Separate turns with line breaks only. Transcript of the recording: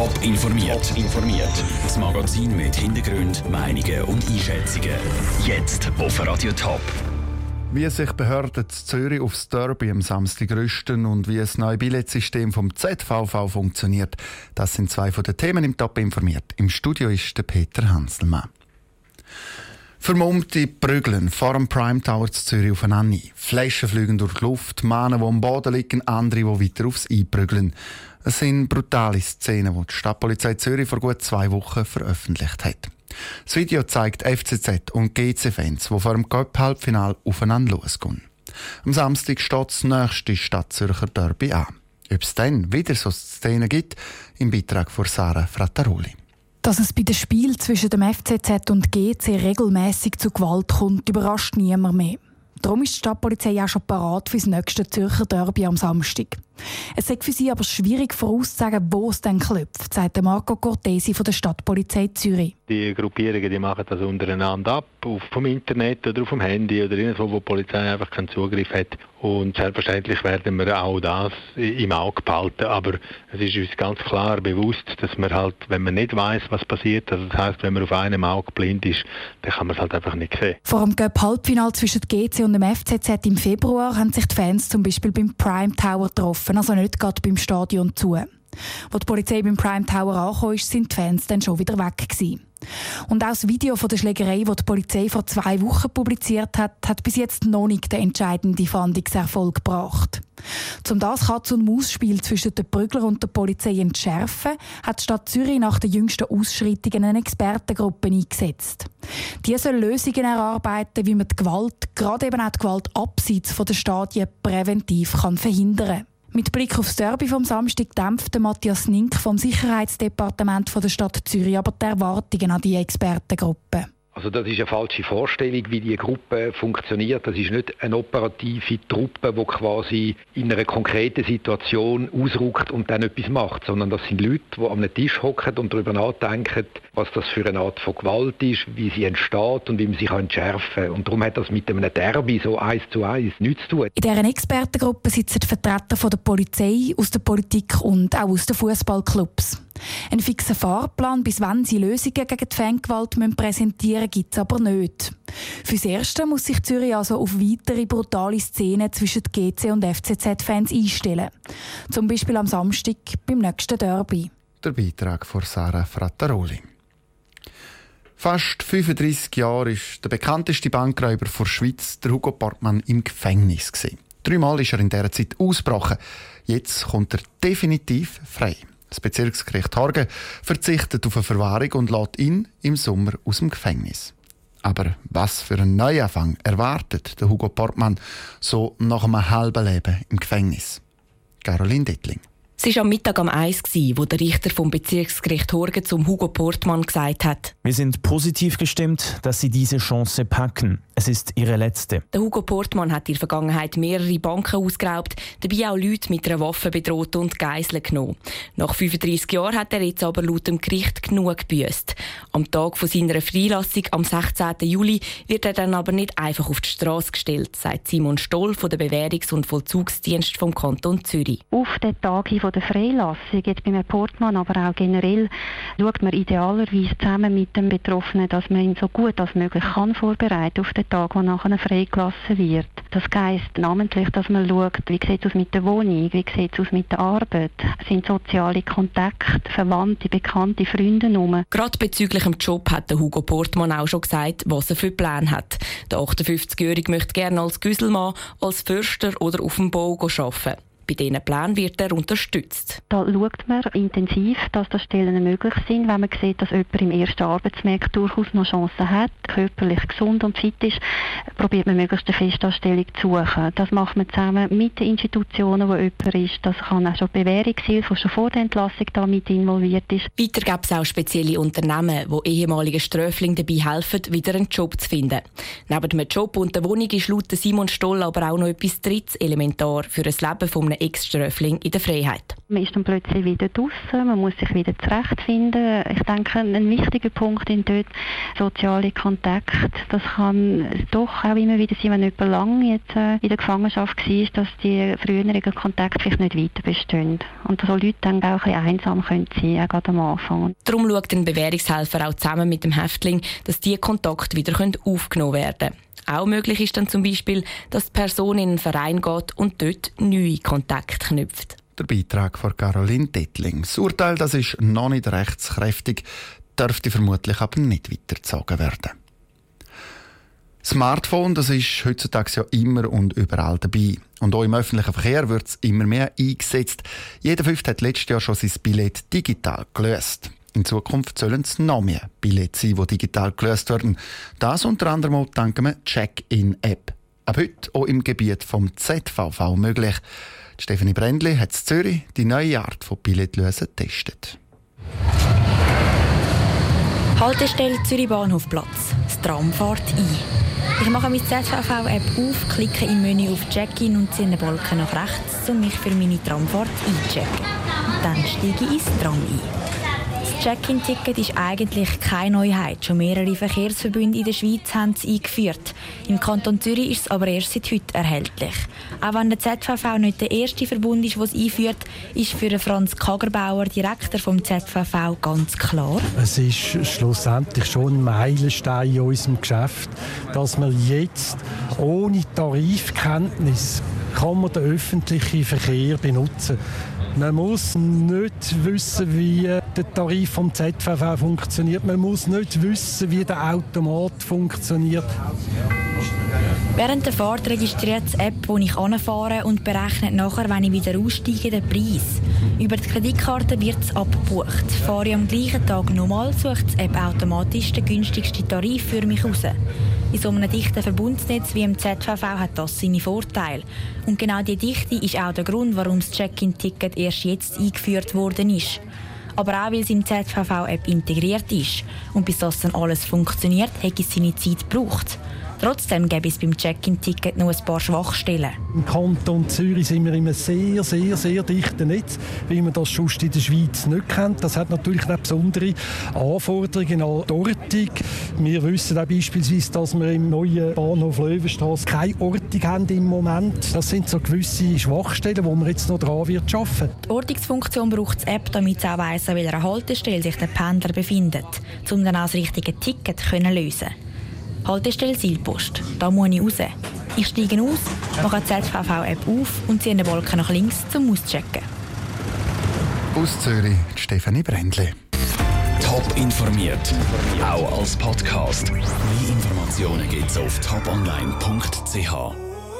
Top informiert. informiert. Das Magazin mit Hintergrund, Meinungen und Einschätzungen. Jetzt auf Radio Top.
Wie sich Behörden zu Zürich aufs Derby am Samstag rüsten und wie das neue Billettsystem vom ZVV funktioniert, das sind zwei von den Themen im Top informiert. Im Studio ist der Peter Hanselmann. Vermummte prügeln vor dem Prime Tower zu Zürich aufeinander. Flaschen fliegen durch die Luft, Männer, die am Boden liegen, andere, die weiter aufs Einprügeln. Es sind brutale Szenen, die die Stadtpolizei Zürich vor gut zwei Wochen veröffentlicht hat. Das Video zeigt FCZ und GC-Fans, die vor dem Cup-Halbfinal aufeinander losgehen. Am Samstag steht das nächste Stadtzürcher Derby an. Ob es dann wieder so Szenen gibt, im Beitrag von Sarah Frattaroli.
Dass es bei den Spielen zwischen dem FCZ und GC regelmäßig zu Gewalt kommt, überrascht niemand mehr. Darum ist die Stadtpolizei auch schon parat für das nächste Zürcher Derby am Samstag. Es ist für sie aber schwierig vorauszusagen, wo es dann klopft, sagt Marco Cortesi von der Stadtpolizei Zürich.
Die Gruppierungen die machen das untereinander ab, auf vom Internet oder auf dem Handy oder irgendwo, wo die Polizei einfach keinen Zugriff hat. Und selbstverständlich werden wir auch das im Auge behalten. Aber es ist uns ganz klar bewusst, dass man halt, wenn man nicht weiß, was passiert, also das heißt, wenn man auf einem Auge blind ist, dann kann man es halt einfach nicht sehen.
Vor dem Halbfinale zwischen GC und dem FCZ im Februar haben sich die Fans zum Beispiel beim Prime Tower getroffen offen, also nicht gerade beim Stadion zu. Als die Polizei beim Prime Tower ankam, sind die Fans dann schon wieder weg. Gewesen. Und auch das Video von der Schlägerei, das die Polizei vor zwei Wochen publiziert hat, hat bis jetzt noch nicht den entscheidenden Fahndungserfolg gebracht. Um das Katz- und Maus-Spiel zwischen den Prügler und der Polizei entschärfen, hat die Stadt Zürich nach den jüngsten Ausschreitungen eine Expertengruppe eingesetzt. Die soll Lösungen erarbeiten, wie man die Gewalt, gerade eben auch die Gewalt abseits der Stadien, präventiv kann verhindern kann. Mit Blick aufs Derby vom Samstag dämpfte Matthias Nink vom Sicherheitsdepartement der Stadt Zürich aber die Erwartungen an die Expertengruppe.
Also das ist eine falsche Vorstellung, wie die Gruppe funktioniert. Das ist nicht eine operative Truppe, die quasi in einer konkreten Situation ausrückt und dann etwas macht, sondern das sind Leute, die am Tisch hocken und darüber nachdenken, was das für eine Art von Gewalt ist, wie sie entsteht und wie man sie entschärfen kann. Und darum hat das mit einem Derby so eins zu eins nichts zu tun.
In dieser Expertengruppe sitzen Vertreter von der Polizei, aus der Politik und auch aus den Fußballclubs. Ein fixer Fahrplan, bis wann sie Lösungen gegen die Fangewalt präsentieren müssen, gibt es aber nicht. Fürs Erste muss sich Zürich also auf weitere brutale Szenen zwischen GC und FCZ-Fans einstellen. Zum Beispiel am Samstag beim nächsten Derby.
Der Beitrag von Sarah Frattaroli. Fast 35 Jahre ist der bekannteste Bankräuber der Schweiz, der Hugo Portmann, im Gefängnis. Dreimal ist er in dieser Zeit ausgebrochen. Jetzt kommt er definitiv frei. Das Bezirksgericht Horgen verzichtet auf eine Verwahrung und lässt ihn im Sommer aus dem Gefängnis. Aber was für ein Neuanfang erwartet der Hugo Portmann so nach einem halben Leben im Gefängnis? Caroline Dittling.
Es war am Mittag am Eis, wo der Richter vom Bezirksgericht Horgen zum Hugo Portmann gesagt hat.
Wir sind positiv gestimmt, dass Sie diese Chance packen. Es ist ihre letzte.
Der Hugo Portmann hat in der Vergangenheit mehrere Banken ausgeraubt, dabei auch Leute mit einer Waffe bedroht und Geiseln genommen. Nach 35 Jahren hat er jetzt aber laut dem Gericht genug gebüßt. Am Tag von seiner Freilassung am 16. Juli wird er dann aber nicht einfach auf die Straße gestellt, sagt Simon Stoll von der Bewährungs- und Vollzugsdienst vom Kanton Zürich.
Auf den Tag von der Freilassung, jetzt bei Portmann, aber auch generell, schaut man idealerweise zusammen mit dem Betroffenen, dass man ihn so gut als möglich kann vorbereiten auf den Tag, wo nachher freigelassen wird. Das heisst namentlich, dass man schaut, wie sieht es mit der Wohnung, wie sieht es aus mit der Arbeit, sind soziale Kontakte, Verwandte, Bekannte, Freunde rum.
Gerade bezüglich dem Job hat der Hugo Portmann auch schon gesagt, was er für Pläne hat. Der 58-Jährige möchte gerne als Güsselmann, als Förster oder auf dem Bau arbeiten. Bei diesen Plänen wird er unterstützt.
Da schaut man intensiv, dass das Stellen möglich sind. Wenn man sieht, dass jemand im ersten Arbeitsmarkt durchaus noch Chancen hat, körperlich gesund und fit ist, probiert man möglichst eine Festanstellung zu suchen. Das macht man zusammen mit den Institutionen, wo jemand ist. Das kann auch schon Bewährungshilfe, die schon vor der Entlassung da mit involviert ist.
Weiter gibt es auch spezielle Unternehmen, die ehemaligen Ströflingen dabei helfen, wieder einen Job zu finden. Neben dem Job und der Wohnung ist laut Simon Stoll aber auch noch etwas drittes elementar für ein Leben von einem Ex-Ströfling in der Freiheit.
Man ist dann plötzlich wieder draußen, man muss sich wieder zurechtfinden. Ich denke, ein wichtiger Punkt ist dort soziale Kontakte. Das kann doch auch immer wieder sein, wenn jemand lange jetzt äh, in der Gefangenschaft war, dass die früheren Kontakte vielleicht nicht weiter bestehen. Und so Leute dann auch ein bisschen einsam können sein, auch gerade am Anfang.
Darum schaut ein Bewährungshelfer auch zusammen mit dem Häftling, dass diese Kontakte wieder aufgenommen werden können. Auch möglich ist dann zum Beispiel, dass die Person in einen Verein geht und dort neue Kontakte knüpft.
Der Beitrag von Caroline Dettling. Das Urteil das ist noch nicht rechtskräftig, dürfte vermutlich aber nicht weitergezogen werden. Smartphone, das ist heutzutage ja immer und überall dabei. Und auch im öffentlichen Verkehr wird es immer mehr eingesetzt. Jeder Fünfte hat letztes Jahr schon sein Billett digital gelöst. In Zukunft sollen es noch mehr Billette sein, die digital gelöst werden. Das unter anderem dank einer Check-in-App. Ab heute auch im Gebiet vom ZVV möglich. Stefanie Brändli hat in Zürich die neue Art von Billettlösen getestet.
Haltestelle Zürich Bahnhofplatz. Das Tram fährt ein. Ich mache meine ZVV-App auf, klicke im Menü auf Check-in und ziehe den Balken nach rechts, um mich für meine Tramfahrt einzuchecken. Dann steige ich ins Tram ein. Check-in-Ticket ist eigentlich keine Neuheit. Schon mehrere Verkehrsverbünde in der Schweiz haben es eingeführt. Im Kanton Zürich ist es aber erst seit heute erhältlich. Auch wenn der ZVV nicht der erste Verbund ist, der es einführt, ist für Franz Kagerbauer, Direktor vom ZVV, ganz klar.
Es ist schlussendlich schon ein Meilenstein in unserem Geschäft, dass man jetzt ohne Tarifkenntnis kann man den öffentlichen Verkehr benutzen man muss nicht wissen, wie der Tarif vom ZVV funktioniert. Man muss nicht wissen, wie der Automat funktioniert.
Während der Fahrt registriert die App, wo ich anfahre und berechnet nachher, wenn ich wieder aussteige, den Preis. Über die Kreditkarte wird es abgebucht. Fahre ich am gleichen Tag nochmal, sucht die App automatisch den günstigsten Tarif für mich raus. In so einem dichten Verbundsnetz wie im ZVV hat das seine Vorteile. Und genau die Dichte ist auch der Grund, warum das Check-in-Ticket erst jetzt eingeführt worden ist. Aber auch weil es im ZVV-App integriert ist. Und bis das dann alles funktioniert, hat es seine Zeit gebraucht. Trotzdem gäbe es beim Check-in-Ticket noch ein paar Schwachstellen.
Im Kanton Zürich sind wir in einem sehr, sehr, sehr dichten Netz, wie man das sonst in der Schweiz nicht kennt. Das hat natürlich auch besondere Anforderungen an die Ortung. Wir wissen auch beispielsweise, dass wir im neuen Bahnhof Löwenstraße keine Ortung haben im Moment. Das sind so gewisse Schwachstellen, wo man jetzt noch dran wird arbeiten.
Die Ortungsfunktion braucht die App, damit sie auch weiss, an welcher Haltestelle sich der Pendler befindet, um dann auch das richtige Ticket zu lösen Haltestelle Seilpost. Da muss ich raus. Ich steige aus, mache die ZVV-App auf und ziehe den Balken nach links zum Auschecken.
Aus Zürich, Stefanie Brändli.
Top informiert, auch als Podcast. Mehr Informationen gibt es auf toponline.ch.